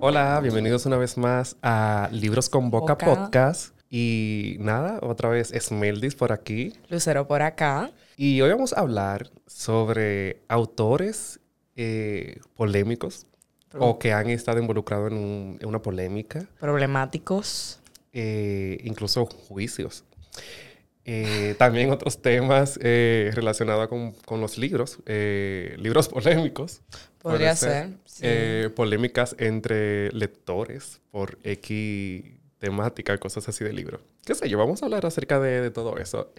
Hola, bienvenidos una vez más a Libros con Boca, Boca. Podcast. Y nada, otra vez Esmeldis por aquí. Lucero por acá. Y hoy vamos a hablar sobre autores eh, polémicos o que han estado involucrados en, un- en una polémica, Problemáticos. eh, incluso juicios. Eh, también otros temas eh, relacionados con, con los libros, eh, libros polémicos. Podría ser, sí. Polémicas entre lectores por X temática, cosas así de libros. ¿Qué sé yo? Vamos a hablar acerca de, de todo eso.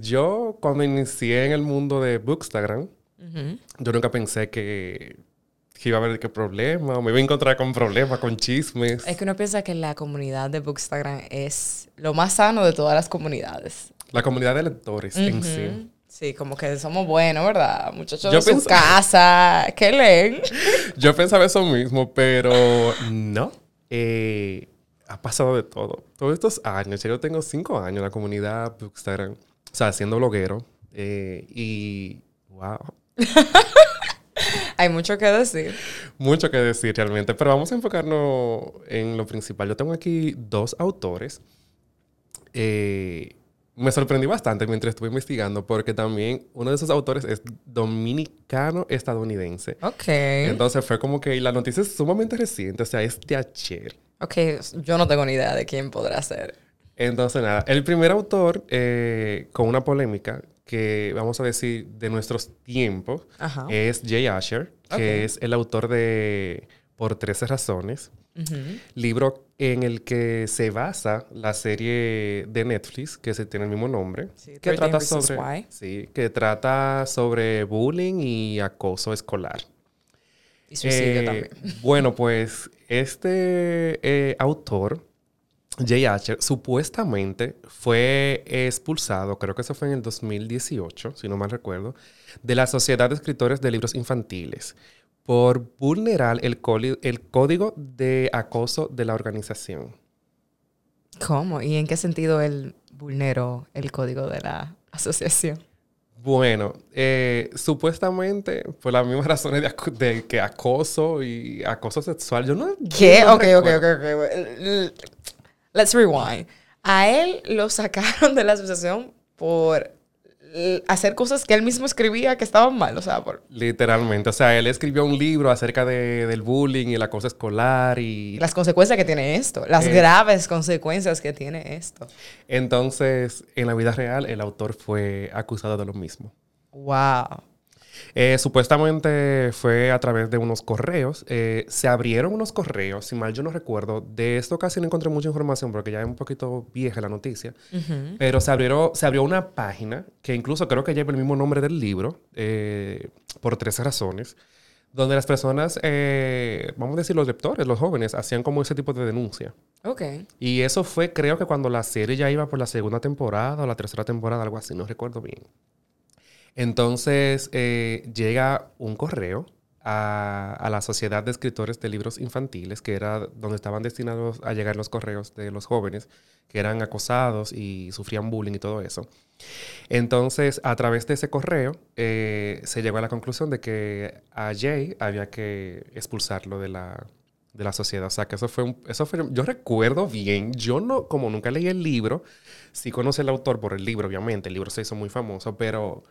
Yo, cuando inicié en el mundo de Bookstagram, yo nunca pensé que, que iba a haber qué problema, o me iba a encontrar con problemas, con chismes. Es que uno piensa que la comunidad de Bookstagram es lo más sano de todas las comunidades. La comunidad de lectores en Ujú. sí. Sí, como que somos buenos, ¿verdad? Muchachos Yo de su casa, que leen. Yo pensaba eso mismo, pero no. Eh, ha pasado de todo. Todos estos años, yo tengo cinco años en la comunidad Bookstagram, o sea, siendo bloguero. eh, y, wow, Hay mucho que decir. mucho que decir realmente. Pero vamos a enfocarnos en lo principal. Yo tengo aquí dos autores. Eh, me sorprendí bastante mientras estuve investigando porque también uno de esos autores es dominicano-estadounidense. Ok. Entonces fue como que la noticia es sumamente reciente, o sea, es de ayer. Ok, yo no tengo ni idea de quién podrá ser. Entonces, nada, el primer autor eh, con una polémica que vamos a decir de nuestros tiempos Ajá. es Jay Asher, que es el autor de Por 13 razones, libro en el que se basa la serie de Netflix que se tiene el mismo nombre, Sí, que 13 trata sobre sí, que trata sobre bullying y acoso escolar. Y suicidio Eh, también. Bueno, pues este eh, autor, Jay Asher, supuestamente fue expulsado, creo que eso fue en el 2018, si no mal recuerdo, de la Sociedad de Escritores de Libros Infantiles por vulnerar el, el código de acoso de la organización. ¿Cómo? ¿Y en qué sentido él vulneró el código de la asociación? Bueno, eh, supuestamente por las mismas razones de, que acoso y acoso sexual, yo no... ¿Qué? no ok, ok, ok, ok. Let's rewind. A él lo sacaron de la asociación por hacer cosas que él mismo escribía que estaban mal. O sea, por Literalmente. O sea, él escribió un libro acerca de- del bullying y el acoso escolar y... las consecuencias que tiene esto. Las Eh. graves consecuencias que tiene esto. Entonces, en la vida real, el autor fue acusado de lo mismo. Wow. Eh, supuestamente fue a través de unos correos. Eh, se abrieron unos correos, si mal yo no recuerdo. De esto casi no encontré mucha información porque ya es un poquito vieja la noticia. Pero se abrió, se abrió una página que incluso creo que lleva el mismo nombre del libro, eh, por tres razones, donde las personas, vamos a decir los lectores, los jóvenes, hacían como ese tipo de denuncia. Ok. Y eso fue, creo que cuando la serie ya iba por la segunda temporada o la tercera temporada, algo así, no recuerdo bien. Entonces eh, llega un correo a, a la Sociedad de Escritores de Libros Infantiles, que era donde estaban destinados a llegar los correos de los jóvenes que eran acosados y sufrían bullying y todo eso. Entonces, a través de ese correo, eh, se llegó a la conclusión de que a Jay había que expulsarlo de la, de la sociedad. O sea, que eso fue un... Eso fue, yo recuerdo bien, yo no, como nunca leí el libro, sí conocí al autor por el libro, obviamente, el libro se hizo muy famoso, pero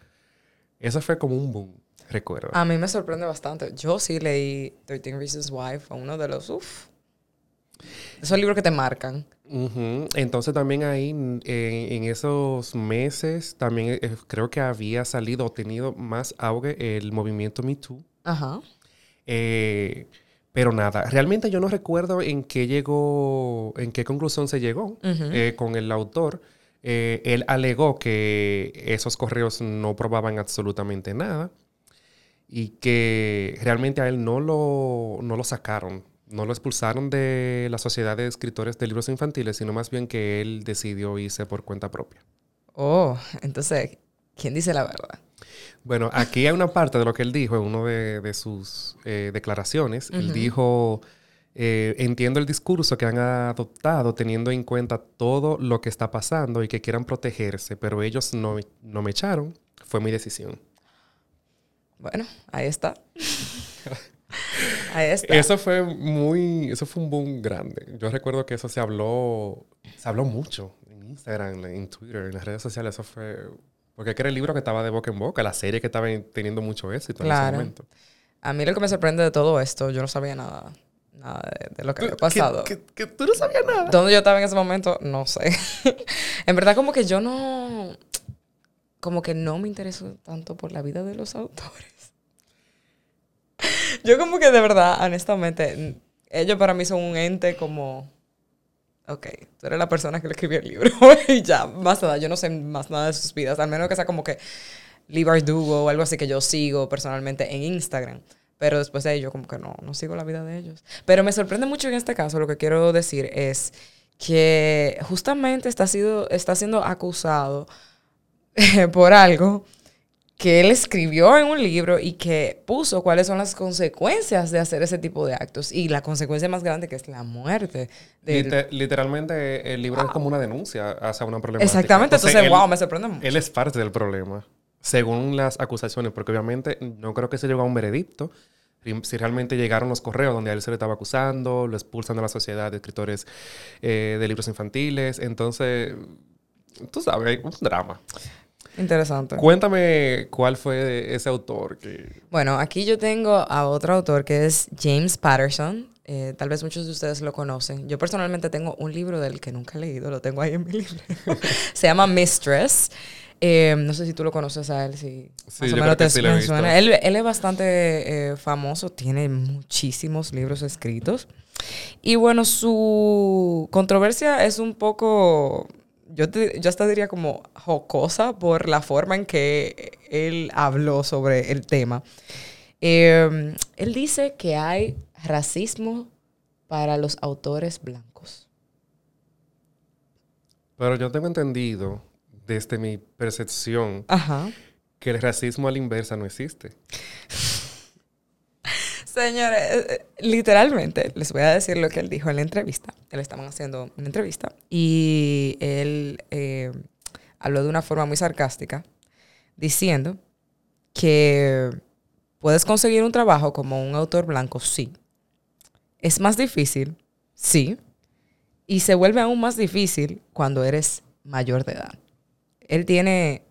eso fue como un boom, recuerdo. A mí me sorprende bastante. Yo sí leí 13 Reasons Why. Fue uno de los... Uf. Esos libros que te marcan. Ujú. Entonces también ahí en, en esos meses también eh, creo que había salido o tenido más auge el movimiento Me Too. Ajá. Eh, pero nada, realmente yo no recuerdo en qué llegó, en qué conclusión se llegó Ujú. eh, con el autor. Eh, él alegó que esos correos no probaban absolutamente nada y que realmente a él no lo, no lo sacaron, no lo expulsaron de la Sociedad de Escritores de Libros Infantiles, sino más bien que él decidió irse por cuenta propia. Oh, entonces, ¿quién dice la verdad? Bueno, aquí hay una parte de lo que él dijo en una de, de sus eh, declaraciones. Él dijo, eh, entiendo el discurso que han adoptado teniendo en cuenta todo lo que está pasando y que quieran protegerse, pero ellos no, no me echaron. Fue mi decisión. Bueno, ahí está. Ahí está. Eso fue muy, eso fue un boom grande. Yo recuerdo que eso se habló, se habló mucho en Instagram, en Twitter, en las redes sociales. Eso fue, porque era el libro que estaba de boca en boca, la serie que estaba teniendo mucho éxito en ese Claro. momento. A mí lo que me sorprende de todo esto, yo no sabía nada, nada de, de lo que había pasado. Que, que- que tú no sabías nada. ¿Dónde yo estaba en ese momento? No sé. en verdad, como que yo no. Como que no me intereso tanto por la vida de los autores. yo, como que de verdad, honestamente, ellos para mí son un ente como. Ok, tú eres la persona que le escribió el libro. y ya, más nada. Yo no sé más nada de sus vidas. Al menos que sea como que Lee Bardugo o algo así que yo sigo personalmente en Instagram. Pero después de ello, como que no, no sigo la vida de ellos. Pero me sorprende mucho en este caso, lo que quiero decir es que justamente está, sido, está siendo acusado por algo que él escribió en un libro y que puso cuáles son las consecuencias de hacer ese tipo de actos. Y la consecuencia más grande que es la muerte. del- Liter- literalmente el libro es como una denuncia hacia una problemática. Exactamente, entonces, él- wow, me sorprende mucho. Él es parte del problema, según las acusaciones, porque obviamente no creo que se llegó a un veredicto. Si realmente llegaron los correos donde a él se le estaba acusando, lo expulsan de la sociedad de escritores eh, de libros infantiles. Entonces, tú sabes, un drama. Interesante. Cuéntame cuál fue ese autor que... Bueno, aquí yo tengo a otro autor que es James Patterson. Eh, tal vez muchos de ustedes lo conocen. Yo personalmente tengo un libro del que nunca he leído, lo tengo ahí en mi libro. Se llama Mistress. Eh, no sé si tú lo conoces a él, si Sí, más o menos te sí me suena. Él, él es bastante eh, famoso, tiene muchísimos libros escritos. Y bueno, su controversia es un poco, yo, te- yo hasta diría como jocosa por la forma en que él habló sobre el tema. Eh, él dice que hay racismo para los autores blancos. Pero yo tengo entendido, desde mi percepción, Ajá. que el racismo a la inversa no existe. Señores, eh, eh, literalmente les voy a decir lo que él dijo en la entrevista. Él estaban haciendo una entrevista y él eh, habló de una forma muy sarcástica diciendo que puedes conseguir un trabajo como un autor blanco, sí. Es más difícil, sí. Y se vuelve aún más difícil cuando eres mayor de edad. Él tiene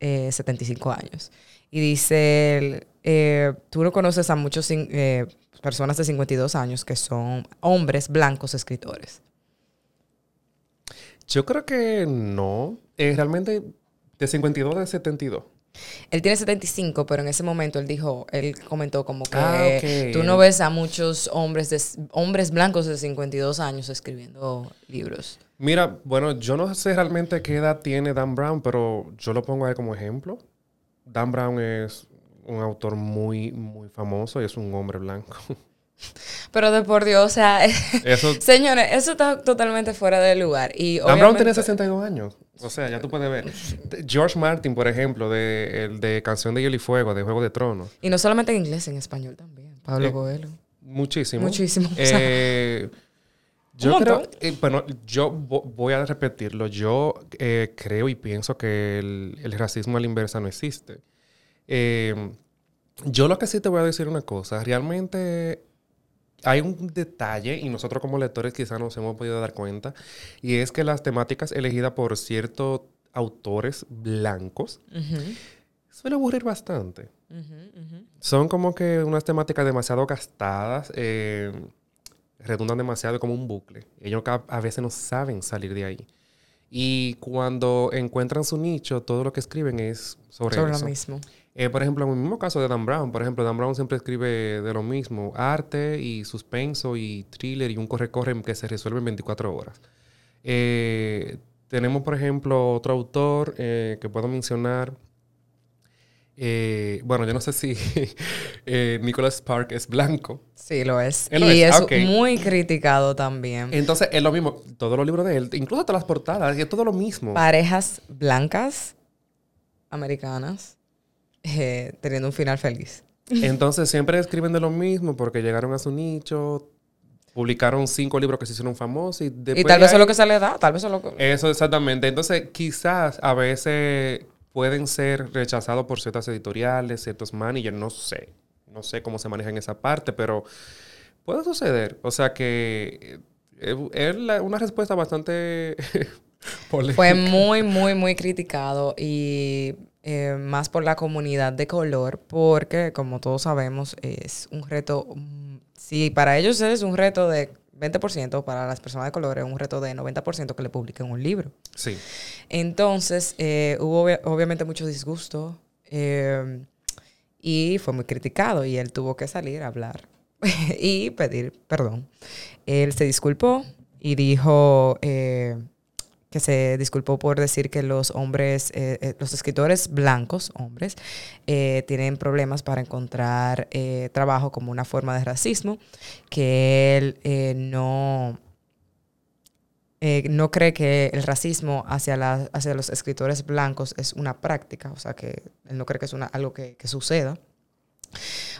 eh, 75 años. Y dice, eh, tú no conoces a muchos cin- eh, personas de 52 años que son hombres blancos escritores. Yo creo que no. Eh, realmente, de 52 a 72. Él tiene 75, pero en ese momento él dijo, él comentó como que Ah, tú no ves a muchos hombres, de, hombres blancos de 52 años escribiendo libros. Mira, bueno, yo no sé realmente qué edad tiene Dan Brown, pero yo lo pongo a él como ejemplo. Dan Brown es un autor muy, muy famoso y es un hombre blanco. Pero de por Dios, o sea, Eso, señores, eso está totalmente fuera de lugar. Y Dan Brown tiene obviamente- 62 años. O sea, ya tú puedes ver. George Martin, por ejemplo, de, el de Canción de Hielo y Fuego, de Juego de Tronos. Y no solamente en inglés, en español también. Pablo Eh, Coelho. Muchísimo. Muchísimo, o sea, Eh, yo creo, eh, bueno, yo vo- voy a repetirlo. Yo eh, creo y pienso que el, el racismo a la inversa no existe. Eh, yo lo que sí te voy a decir una cosa. Realmente hay un detalle y nosotros como lectores quizás nos hemos podido dar cuenta y es que las temáticas elegidas por ciertos autores blancos Ujú, suelen aburrir bastante ujú, ujú. son como que unas temáticas demasiado gastadas, eh, redundan demasiado como un bucle. Ellos a veces no saben salir de ahí. Y cuando encuentran su nicho, todo lo que escriben es sobre, Sobre eso. lo mismo. Eh, por ejemplo, en el mismo caso de Dan Brown, por ejemplo, Dan Brown siempre escribe de lo mismo, arte y suspenso y thriller y un corre-corre que se resuelve en 24 horas. Eh, tenemos, por ejemplo, otro autor eh, que puedo mencionar. Eh, bueno, yo no sé si eh, Nicholas Spark es blanco. Sí, lo es. Él lo y es, muy criticado también. Entonces, es lo mismo. Todos los libros de él, incluso todas las portadas, es todo lo mismo. Parejas blancas americanas eh, teniendo un final feliz. Entonces, siempre escriben de lo mismo porque llegaron a su nicho, publicaron cinco libros que se hicieron famosos y y tal vez eso es lo que se le da, tal vez es lo que... Eso exactamente. Entonces, quizás a veces pueden ser rechazados por ciertas editoriales, ciertos managers, no sé. no sé cómo se maneja en esa parte, pero puede suceder. O sea que eh, es una respuesta bastante polémica. Fue muy, muy, muy criticado y eh, más por la comunidad de color, porque como todos sabemos es un reto, mm, si para ellos es un reto de 20%, para las personas de color es un reto de 90% que le publiquen un libro. Sí. Entonces, eh, hubo obviamente mucho disgusto y fue muy criticado y él tuvo que salir a hablar y pedir perdón. Él se disculpó y dijo eh, que se disculpó por decir que los hombres, eh, eh, los escritores blancos, hombres, tienen problemas para encontrar trabajo como una forma de racismo, que él no... no cree que el racismo hacia, la, hacia los escritores blancos es una práctica, o sea, que él no cree que es una, algo que, que suceda.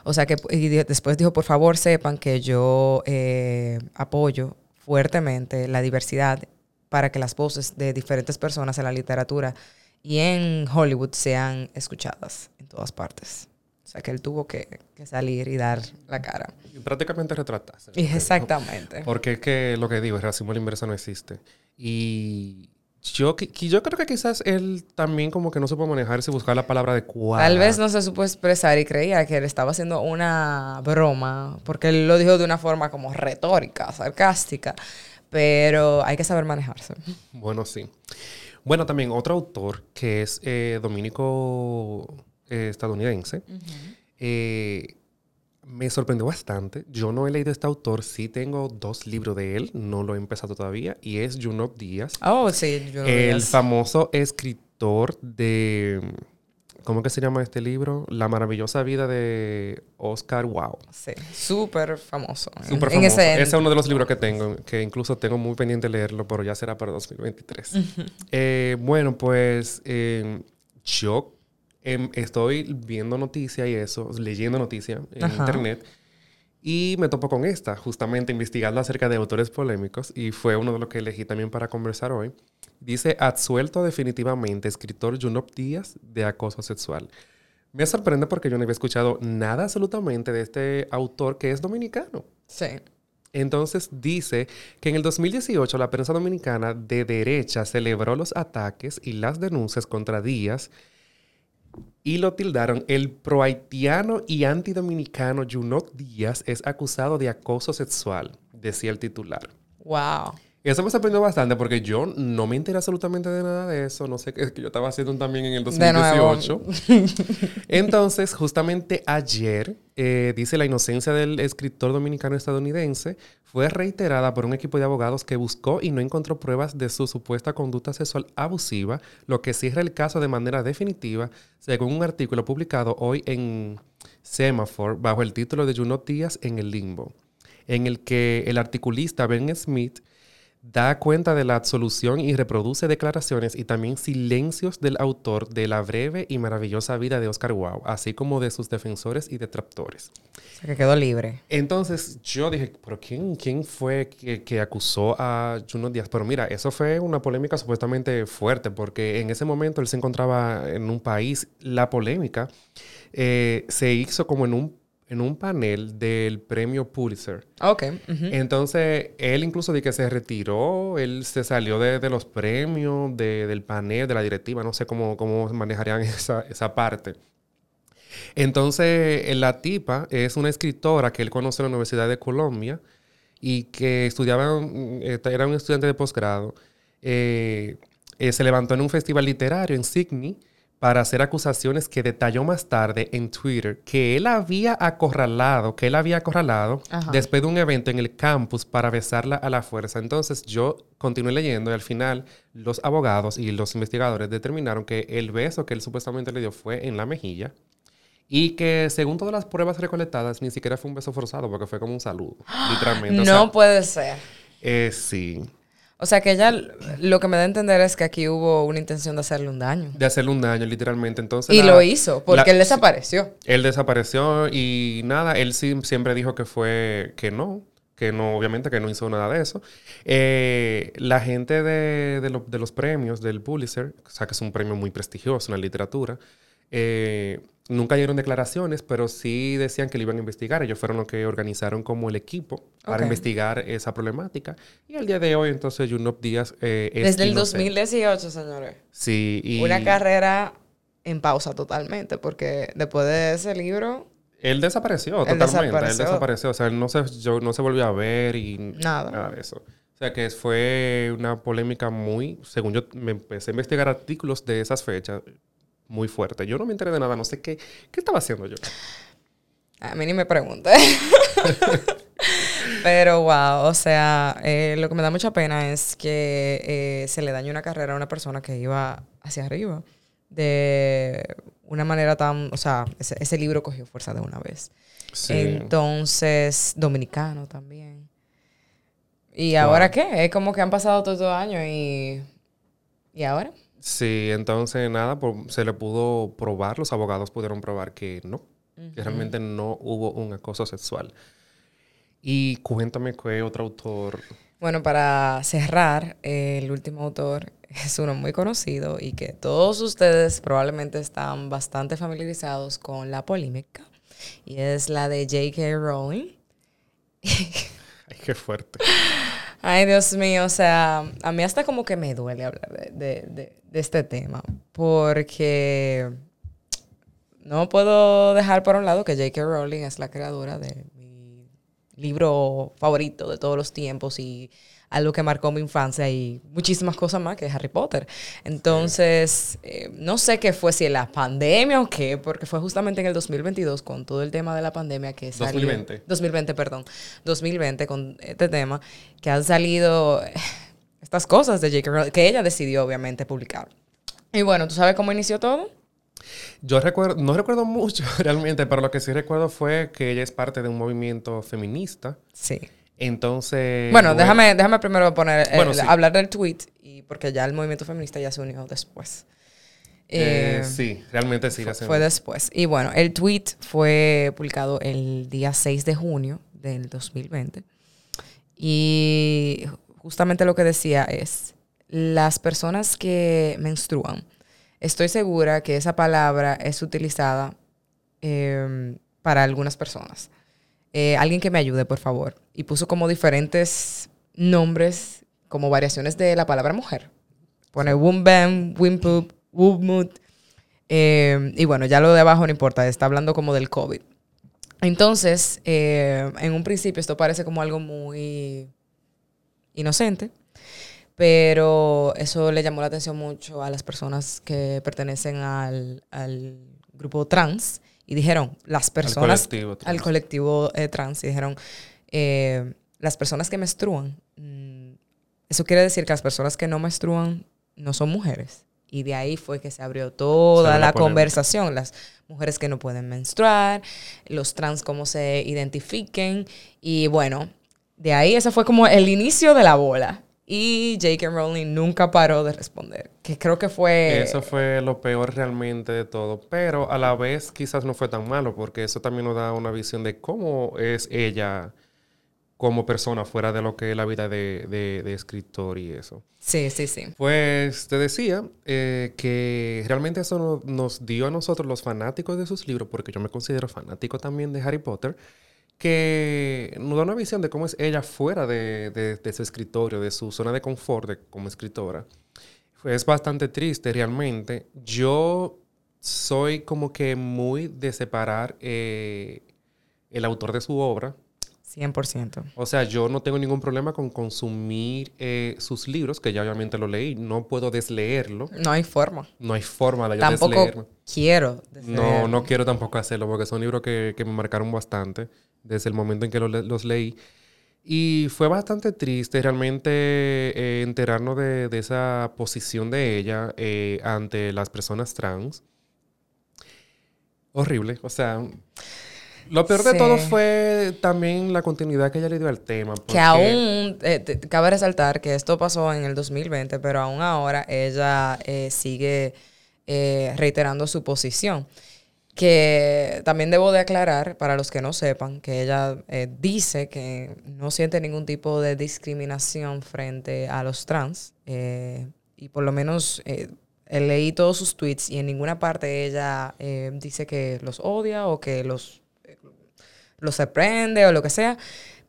O sea que y después dijo, por favor sepan que yo eh, apoyo fuertemente la diversidad para que las voces de diferentes personas en la literatura y en Hollywood sean escuchadas en todas partes. O sea que él tuvo que, salir y dar la cara. Y prácticamente retratarse. Exactamente. Porque es que lo que digo, el racismo a la inversa no existe. Y yo, yo creo que quizás él también como que no supo manejarse y buscar la palabra adecuada. Tal vez no se supo expresar y creía que él estaba haciendo una broma, porque él lo dijo de una forma como retórica, sarcástica, pero hay que saber manejarse. Bueno, sí. Bueno, también otro autor que es eh, dominico eh, estadounidense, me sorprendió bastante. Yo no he leído este autor, sí tengo dos libros de él, no lo he empezado todavía, y es Junot Díaz. Oh, sí, Junot El famoso escritor de... ¿Cómo que se llama este libro? La maravillosa vida de Oscar Wow. Sí, súper famoso. Súper famoso. Ese, es uno de los libros que tengo, que incluso tengo muy pendiente leerlo, pero ya será para 2023. Eh, bueno, pues eh, yo Em, estoy viendo noticias y eso, leyendo noticias en internet. Y me topo con esta, justamente investigando acerca de autores polémicos, y fue uno de los que elegí también para conversar hoy. Dice, absuelto definitivamente escritor Junop Díaz de acoso sexual. Me sorprende porque yo no había escuchado nada absolutamente de este autor que es dominicano. Sí. Entonces dice que en el 2018 la prensa dominicana de derecha celebró los ataques y las denuncias contra Díaz y lo tildaron. El prohaitiano y antidominicano Junot Díaz es acusado de acoso sexual, decía el titular. Wow. Eso me sorprendió bastante porque yo no me enteré absolutamente de nada de eso. No sé qué que yo estaba haciendo también en el 2018. Entonces, justamente ayer, eh, dice la inocencia del escritor dominicano estadounidense, fue reiterada por un equipo de abogados que buscó y no encontró pruebas de su supuesta conducta sexual abusiva, lo que cierra el caso de manera definitiva, según un artículo publicado hoy en Semaphore bajo el título de Junot Díaz en el limbo, en el que el articulista Ben Smith da cuenta de la absolución y reproduce declaraciones y también silencios del autor de la breve y maravillosa vida de Oscar Wilde, así como de sus defensores y detractores. O sea, que quedó libre. Entonces yo dije, ¿pero quién, quién fue que, acusó a Juno Díaz? Pero mira, eso fue una polémica supuestamente fuerte, porque en ese momento él se encontraba en un país, la polémica eh, se hizo como en un en un panel del premio Pulitzer. Ok. Entonces, él incluso de que se retiró, él se salió de, los premios, del panel, de la directiva, no sé cómo, cómo manejarían esa, esa parte. Entonces, la tipa es una escritora que él conoce en la Universidad de Colombia y que estudiaba, eh, era un estudiante de posgrado. Eh, eh, se levantó en un festival literario en Sydney para hacer acusaciones que detalló más tarde en Twitter que él había acorralado, que él había acorralado después de un evento en el campus para besarla a la fuerza. Entonces yo continué leyendo y al final los abogados y los investigadores determinaron que el beso que él supuestamente le dio fue en la mejilla y que según todas las pruebas recolectadas ni siquiera fue un beso forzado porque fue como un saludo, literalmente. No puede ser. Eh, sí. O sea que ella lo que me da a entender es que aquí hubo una intención de hacerle un daño. De hacerle un daño, literalmente. Entonces, y lo hizo, porque él desapareció. Él desapareció y nada, él sí, siempre dijo que fue que no, que no, obviamente que no hizo nada de eso. Eh, la gente de, de, los premios del Pulitzer, o sea que es un premio muy prestigioso en la literatura, eh, nunca dieron declaraciones, pero sí decían que lo iban a investigar. Ellos fueron los que organizaron como el equipo para Ok. investigar esa problemática. Y al día de hoy, entonces, Junop Díaz eh, es Desde el inocente. 2018, señores. Sí, y Una carrera en pausa totalmente, porque después de ese libro, él desapareció Él totalmente. Él desapareció. desapareció. O sea, él no se, yo- no se volvió a ver y Nada. nada de eso. O sea, que fue una polémica muy, según yo me empecé a investigar artículos de esas fechas, muy fuerte. Yo no me enteré de nada, no sé qué, qué estaba haciendo yo. a mí ni me pregunté. Pero wow, o sea, eh, lo que me da mucha pena es que eh, se le dañe una carrera a una persona que iba hacia arriba de una manera tan, o sea, ese, ese libro cogió fuerza de una vez. Sí. Entonces, dominicano también. ¿Y ahora qué? Es como que han pasado todos estos años y... ¿Y ahora? Sí, entonces nada, se le pudo probar, los abogados pudieron probar que no, que realmente no hubo un acoso sexual. Y cuéntame qué otro autor. Bueno, para cerrar, eh, el último autor es uno muy conocido y que todos ustedes probablemente están bastante familiarizados con la polémica. Y es la de J.K. Rowling. Ay, qué fuerte. Ay, Dios mío, o sea, a mí hasta como que me duele hablar de, de- de- de este tema, porque no puedo dejar por un lado que J.K. Rowling es la creadora de mi libro favorito de todos los tiempos y algo que marcó mi infancia y muchísimas cosas más que Harry Potter. Entonces, eh, no sé qué fue, si la pandemia o qué, porque fue justamente en el 2022 con todo el tema de la pandemia que salió. 2020. 2020, perdón. 2020 con este tema, que han salido eh, estas cosas de J.K. Rowling, que ella decidió obviamente publicar. Y bueno, ¿tú sabes cómo inició todo? Yo recuerdo, no recuerdo mucho realmente, pero lo que sí recuerdo fue que ella es parte de un movimiento feminista. Sí. Entonces. Bueno, déjame, déjame primero poner, el- sí. hablar del tweet, y porque ya el movimiento feminista ya se unió después. eh, Eh, sí, realmente sí. Fue después. Y bueno, el tweet fue publicado el día 6 de junio del 2020. Y justamente lo que decía es, las personas que menstruan, estoy segura que esa palabra es utilizada eh, para algunas personas. Eh, alguien que me ayude, por favor. Y puso como diferentes nombres, como variaciones de la palabra mujer. Pone Wumbam, Wimpoop, Wumut. Eh, y bueno, ya lo de abajo no importa, está hablando como del COVID. Entonces, eh, en un principio esto parece como algo muy inocente, pero eso le llamó la atención mucho a las personas que pertenecen al, al grupo trans y dijeron, las personas colectivo trans. al colectivo eh, trans y dijeron, eh, las personas que menstruan, mm, eso quiere decir que las personas que no menstruan no son mujeres. Y de ahí fue que se abrió toda Se la la conversación, las mujeres que no pueden menstruar, los trans cómo se identifiquen. Y bueno, de ahí ese fue como el inicio de la bola. Y J.K. Rowling nunca paró de responder, que creo que fue... Eso fue lo peor realmente de todo, pero a la vez quizás no fue tan malo porque eso también nos da una visión de cómo es ella como persona fuera de lo que es la vida de, de- de escritor y eso. Sí, sí, sí. Pues te decía eh, que realmente eso no- nos dio a nosotros los fanáticos de sus libros, porque yo me considero fanático también de Harry Potter, que nos da una visión de cómo es ella fuera de, de- de su escritorio, de su zona de confort de- como escritora. Es bastante triste realmente. Yo soy como que muy de separar eh, el autor de su obra 100%. o sea, yo no tengo ningún problema con consumir eh, sus libros, que ya obviamente lo leí. No puedo desleerlo. No hay forma. No hay forma de yo Tampoco quiero. No, desleerlo. no quiero tampoco hacerlo porque son libros que, que me marcaron bastante desde el momento en que lo los leí. Y fue bastante triste realmente eh, enterarnos de, de esa posición de ella eh, ante las personas trans. Horrible. O sea, lo peor de Sí. todo fue también la continuidad que ella le dio al tema. Que porque- aún, eh, te- cabe resaltar que esto pasó en el 2020, pero aún ahora ella eh, sigue eh, reiterando su posición. Que también debo de aclarar, para los que no sepan, que ella eh, dice que no siente ningún tipo de discriminación frente a los trans. eh, y por lo menos eh, leí todos sus tweets y en ninguna parte ella eh, dice que los odia o que los, los sorprende o lo que sea.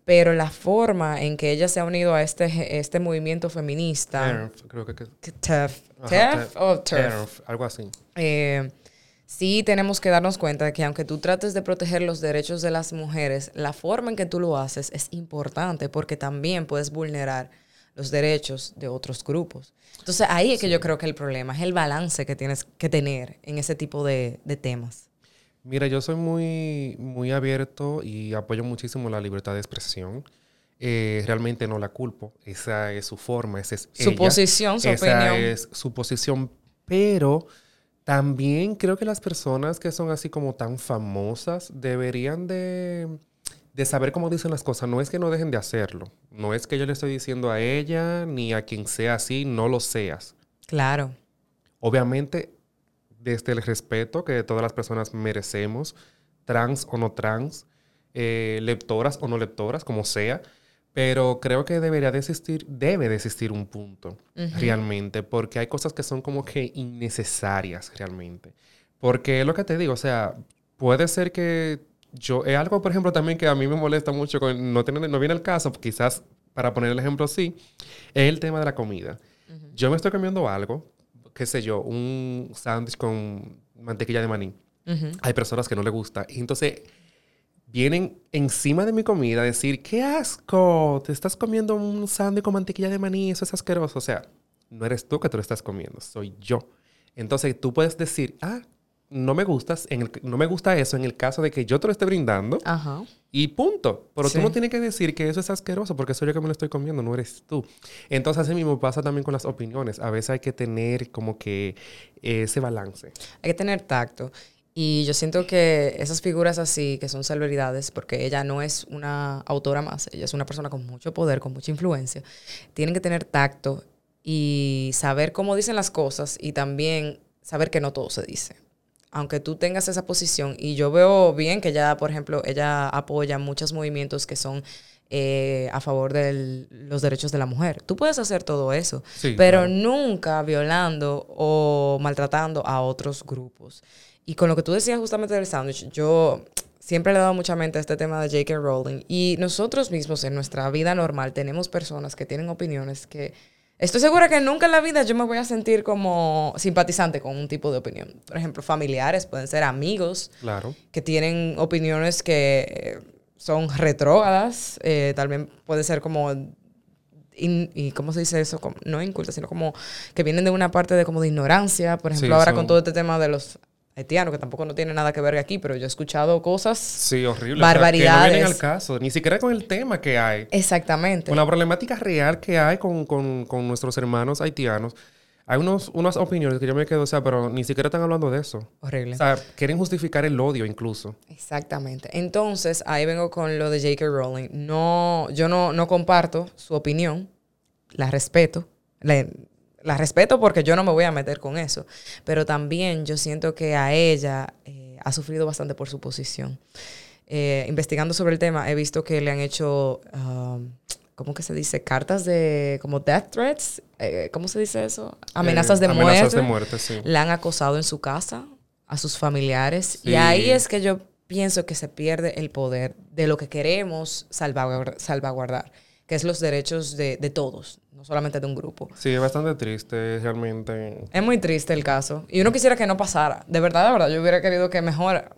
Pero la forma en que ella se ha unido a este, este movimiento feminista. Turf, creo que. que TERF. TERF TERF. o TERF. Algo así. Eh, sí tenemos que darnos cuenta de que aunque tú trates de proteger los derechos de las mujeres, la forma en que tú lo haces es importante porque también puedes vulnerar los derechos de otros grupos. Entonces ahí es que yo creo que el problema es el balance que tienes que tener en ese tipo de, de temas. Mira, yo soy muy, muy abierto y apoyo muchísimo la libertad de expresión. Eh, realmente no la culpo. Esa es su forma, esa es Su ella. posición, su Esa opinión. es su posición. Pero también creo que las personas que son así como tan famosas deberían de, de saber cómo dicen las cosas. No es que no dejen de hacerlo. No es que yo le estoy diciendo a ella ni a quien sea así, no lo seas. Claro. Obviamente, desde el respeto que todas las personas merecemos, trans o no trans, eh, lectoras o no lectoras, como sea, pero creo que debería de existir, debe de existir un punto realmente, porque hay cosas que son como que innecesarias realmente. Porque es lo que te digo, o sea, puede ser que yo, es algo, por ejemplo, también que a mí me molesta mucho, con, no, tiene, no viene al caso, quizás para poner el ejemplo sí, es el tema de la comida. Yo me estoy comiendo algo, qué sé yo, un sándwich con mantequilla de maní. Ujú. Hay personas que no les gusta. Y entonces vienen encima de mi comida a decir, qué asco, te estás comiendo un sándwich con mantequilla de maní, eso es asqueroso. O sea, no eres tú que te lo estás comiendo, soy yo. Entonces tú puedes decir, ah, no me gustas, en el, no me gusta eso en el caso de que yo te lo esté brindando Ajá. y punto. Pero Sí. tú no tienes que decir que eso es asqueroso porque soy yo que me lo estoy comiendo, no eres tú. Entonces así mismo pasa también con las opiniones. A veces hay que tener como que ese balance. Hay que tener tacto. Y yo siento que esas figuras así, que son celebridades, porque ella no es una autora más, ella es una persona con mucho poder, con mucha influencia, tienen que tener tacto y saber cómo dicen las cosas y también saber que no todo se dice. Aunque tú tengas esa posición, y yo veo bien que ella, por ejemplo, ella apoya muchos movimientos que son eh, a favor de los derechos de la mujer. Tú puedes hacer todo eso, Sí, pero claro. nunca violando o maltratando a otros grupos. Y con lo que tú decías justamente del sándwich, yo siempre le he dado mucha mente a este tema de J.K. Rowling. Y nosotros mismos en nuestra vida normal tenemos personas que tienen opiniones que... Estoy segura que nunca en la vida yo me voy a sentir como simpatizante con un tipo de opinión. Por ejemplo, familiares, pueden ser amigos Claro. que tienen opiniones que eh, son retrógradas, eh, también puede ser como, in- y ¿cómo se dice eso? Como- no incultas, sino como que vienen de una parte de como de ignorancia, por ejemplo, Sí, ahora son- con todo este tema de los haitianos, que tampoco no tiene nada que ver aquí, pero yo he escuchado cosas Sí, horrible. Barbaridades. O sea, que no vienen al caso, ni siquiera con el tema que hay. exactamente. Con la problemática real que hay con, con- con nuestros hermanos haitianos. Hay unos, unas opiniones que yo me quedo, o sea, pero ni siquiera están hablando de eso. Horrible. O sea, quieren justificar el odio incluso. Exactamente. Entonces, ahí vengo con lo de J.K. Rowling. No, yo no, no comparto su opinión, la respeto. La, la respeto porque yo no me voy a meter con eso. Pero también yo siento que a ella eh, ha sufrido bastante por su posición. Eh, investigando sobre el tema, he visto que le han hecho, um, ¿cómo que se dice? Cartas de, como death threats. Eh, ¿Cómo se dice eso? Amenazas de Eh, muerte Amenazas de muerte, sí. la han acosado en su casa, a sus familiares. Y Sí. ahí es que yo pienso que se pierde el poder de lo que queremos salvaguardar, salvaguardar que es los derechos de, de todos, no solamente de un grupo. Sí, es bastante triste, realmente. Es muy triste el caso. Y uno quisiera que no pasara. De verdad, de verdad, yo hubiera querido que mejor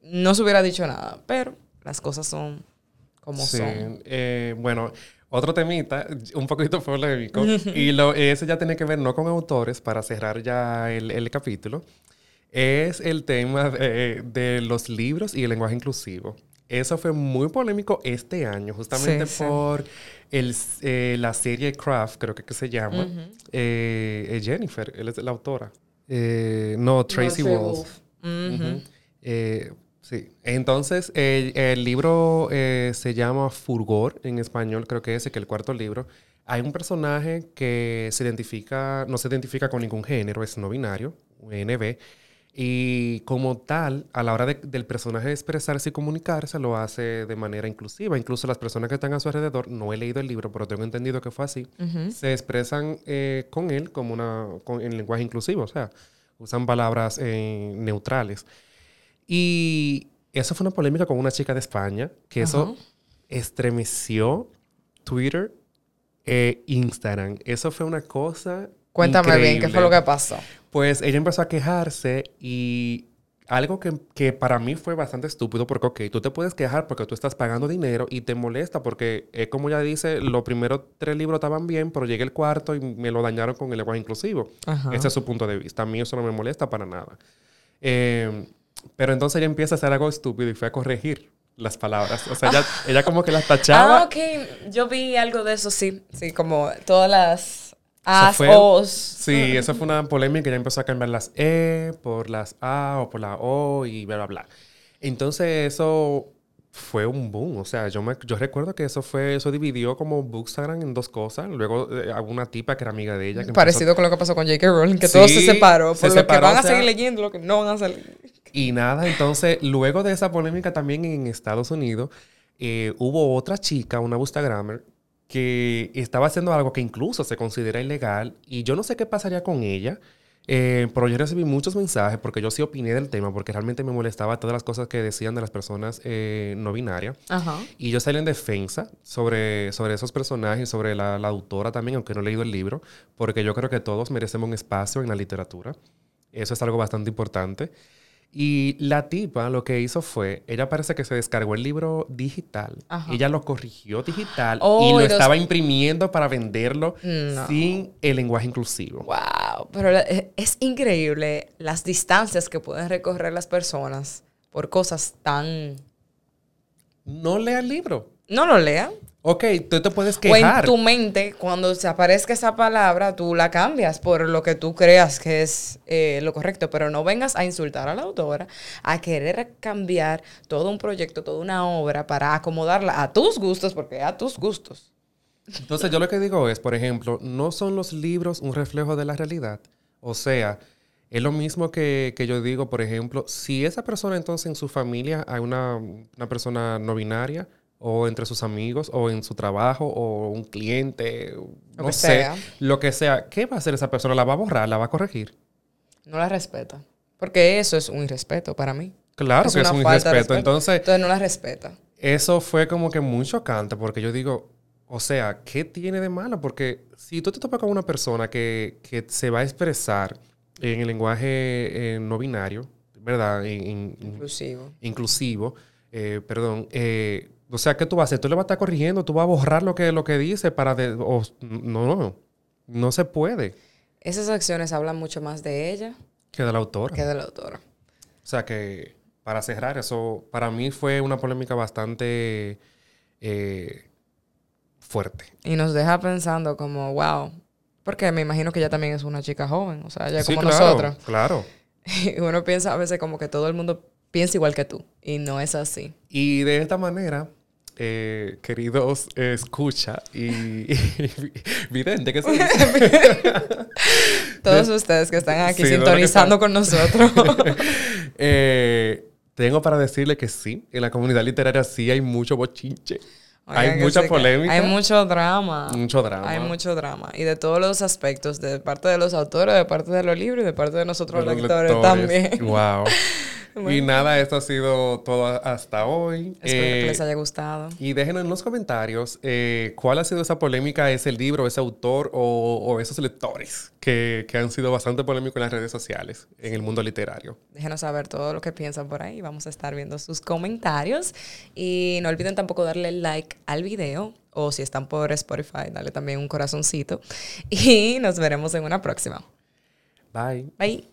no se hubiera dicho nada. Pero las cosas son como sí. son. Eh, bueno, otro temita, un poquito polémico. y lo, ese ya tiene que ver no con autores, para cerrar ya el, el capítulo. Es el tema de, de los libros y el lenguaje inclusivo. Eso fue muy polémico este año, justamente Sí, sí. por el, eh, la serie Craft, creo que, que se llama. Eh, eh, Jennifer, él es la autora. Eh, no, Tracy Wolf. Ujú. Eh, sí. Entonces, el, libro se llama Furgor en español, creo que ese, que el cuarto libro. Hay un personaje que se identifica, no se identifica con ningún género, es no binario, NB. Y como tal, a la hora de- del personaje expresarse y comunicarse, lo hace de manera inclusiva. Incluso las personas que están a su alrededor, no he leído el libro, pero tengo entendido que fue así, se expresan eh, con él como una, con, en lenguaje inclusivo, o sea, usan palabras eh, neutrales. Y eso fue una polémica con una chica de España, que eso estremeció Twitter e Instagram. Eso fue una cosa. Cuéntame bien, ¿qué fue lo que pasó? Pues ella empezó a quejarse y algo que, que para mí fue bastante estúpido porque, ok, tú te puedes quejar porque tú estás pagando dinero y te molesta porque es como ella dice, los primeros tres libros estaban bien, pero llegué el cuarto y me lo dañaron con el lenguaje inclusivo. Ajá. Ese es su punto de vista. A mí eso no me molesta para nada. Eh, pero entonces ella empieza a hacer algo estúpido y fue a corregir las palabras. O sea, ella, ella como que las tachaba. Ah, ok. Yo vi algo de eso, sí. Sí, como todas las as, fue- os. Sí, eso fue una polémica. Ella empezó a cambiar las E por las A o por la O y bla, bla, bla. Entonces eso fue un boom. O sea, yo, me, yo recuerdo que eso fue, eso dividió como Bookstagram en dos cosas. Luego eh, una tipa que era amiga de ella. Que empezó- Parecido con lo que pasó con J.K. Rowling, que Sí, todo se separó. se Por lo separó, que van o a seguir leyendo, lo que no van a salir. Y nada, entonces, luego de esa polémica también en Estados Unidos, eh, hubo otra chica, una Bookstagrammer, que estaba haciendo algo que incluso se considera ilegal. Y yo no sé qué pasaría con ella, eh, pero yo recibí muchos mensajes porque yo sí opiné del tema, porque realmente me molestaba todas las cosas que decían de las personas eh, no binarias. Ajá. Y yo salí en defensa sobre, sobre esos personajes, sobre la, la autora también, aunque no he leído el libro, porque yo creo que todos merecemos un espacio en la literatura. Eso es algo bastante importante. Y la tipa lo que hizo fue, ella parece que se descargó el libro digital. Ajá. Ella lo corrigió digital Oh, y lo y los- estaba imprimiendo para venderlo No. sin el lenguaje inclusivo. Wow. Pero la- es, es increíble las distancias que pueden recorrer las personas por cosas tan. No lea el libro. No lo lean. Ok, tú te puedes O quejar. en tu mente, cuando se aparezca esa palabra, tú la cambias por lo que tú creas que es eh, lo correcto, pero no vengas a insultar a la autora, a querer cambiar todo un proyecto, toda una obra para acomodarla a tus gustos, porque a tus gustos. Entonces yo lo que digo es, por ejemplo, ¿no son los libros un reflejo de la realidad? O sea, es lo mismo que, que yo digo, por ejemplo, si esa persona entonces en su familia hay una, una persona no binaria, o entre sus amigos, o en su trabajo, o un cliente, no sé, sea. lo que sea, ¿qué va a hacer esa persona? ¿La va a borrar? ¿La va a corregir? No la respeta. Porque eso es un irrespeto para mí. Claro que es un irrespeto. respeto. Entonces, Entonces no la respeta. eso fue como que muy chocante porque yo digo, o sea, ¿qué tiene de malo? Porque si tú te topas con una persona que, que se va a expresar en el lenguaje eh, no binario, ¿verdad? Inclusivo. inclusivo, eh, perdón, eh, o sea, ¿qué tú vas a hacer? Tú le vas a estar corrigiendo, tú vas a borrar lo que, lo que dice para... De, o- no, no, no se puede Esas acciones hablan mucho más de ella que de la autora. que de la autora. O sea que, para cerrar, eso para mí fue una polémica bastante eh, fuerte. Y nos deja pensando como, wow. Porque me imagino que ella también es una chica joven, o sea, ella Sí, como claro, nosotros. Claro. Y uno piensa a veces como que todo el mundo piensa igual que tú. Y no es así. Y de esta manera, eh, queridos eh, escucha y, y vidente, ¿qué se dice? Todos ustedes que están aquí Sí, sintonizando con nosotros. Eh, tengo para decirle que sí, en la comunidad literaria sí hay mucho bochinche. Hay mucha polémica. Hay mucho drama. Mucho drama. Hay mucho drama. Y de todos los aspectos, de parte de los autores, de parte de los libros y de parte de nosotros de los lectores, lectores. también. Wow. Y Bueno. nada, esto ha sido todo hasta hoy. Espero que Eh, les haya gustado. Y déjenos en los comentarios eh, cuál ha sido esa polémica, ese libro, ese autor o, o esos lectores que, que han sido bastante polémicos en las redes sociales, en el mundo literario. Déjenos saber todo lo que piensan por ahí. Vamos a estar viendo sus comentarios. Y no olviden tampoco darle like al video. O si están por Spotify, darle también un corazoncito. Y nos veremos en una próxima. Bye. Bye.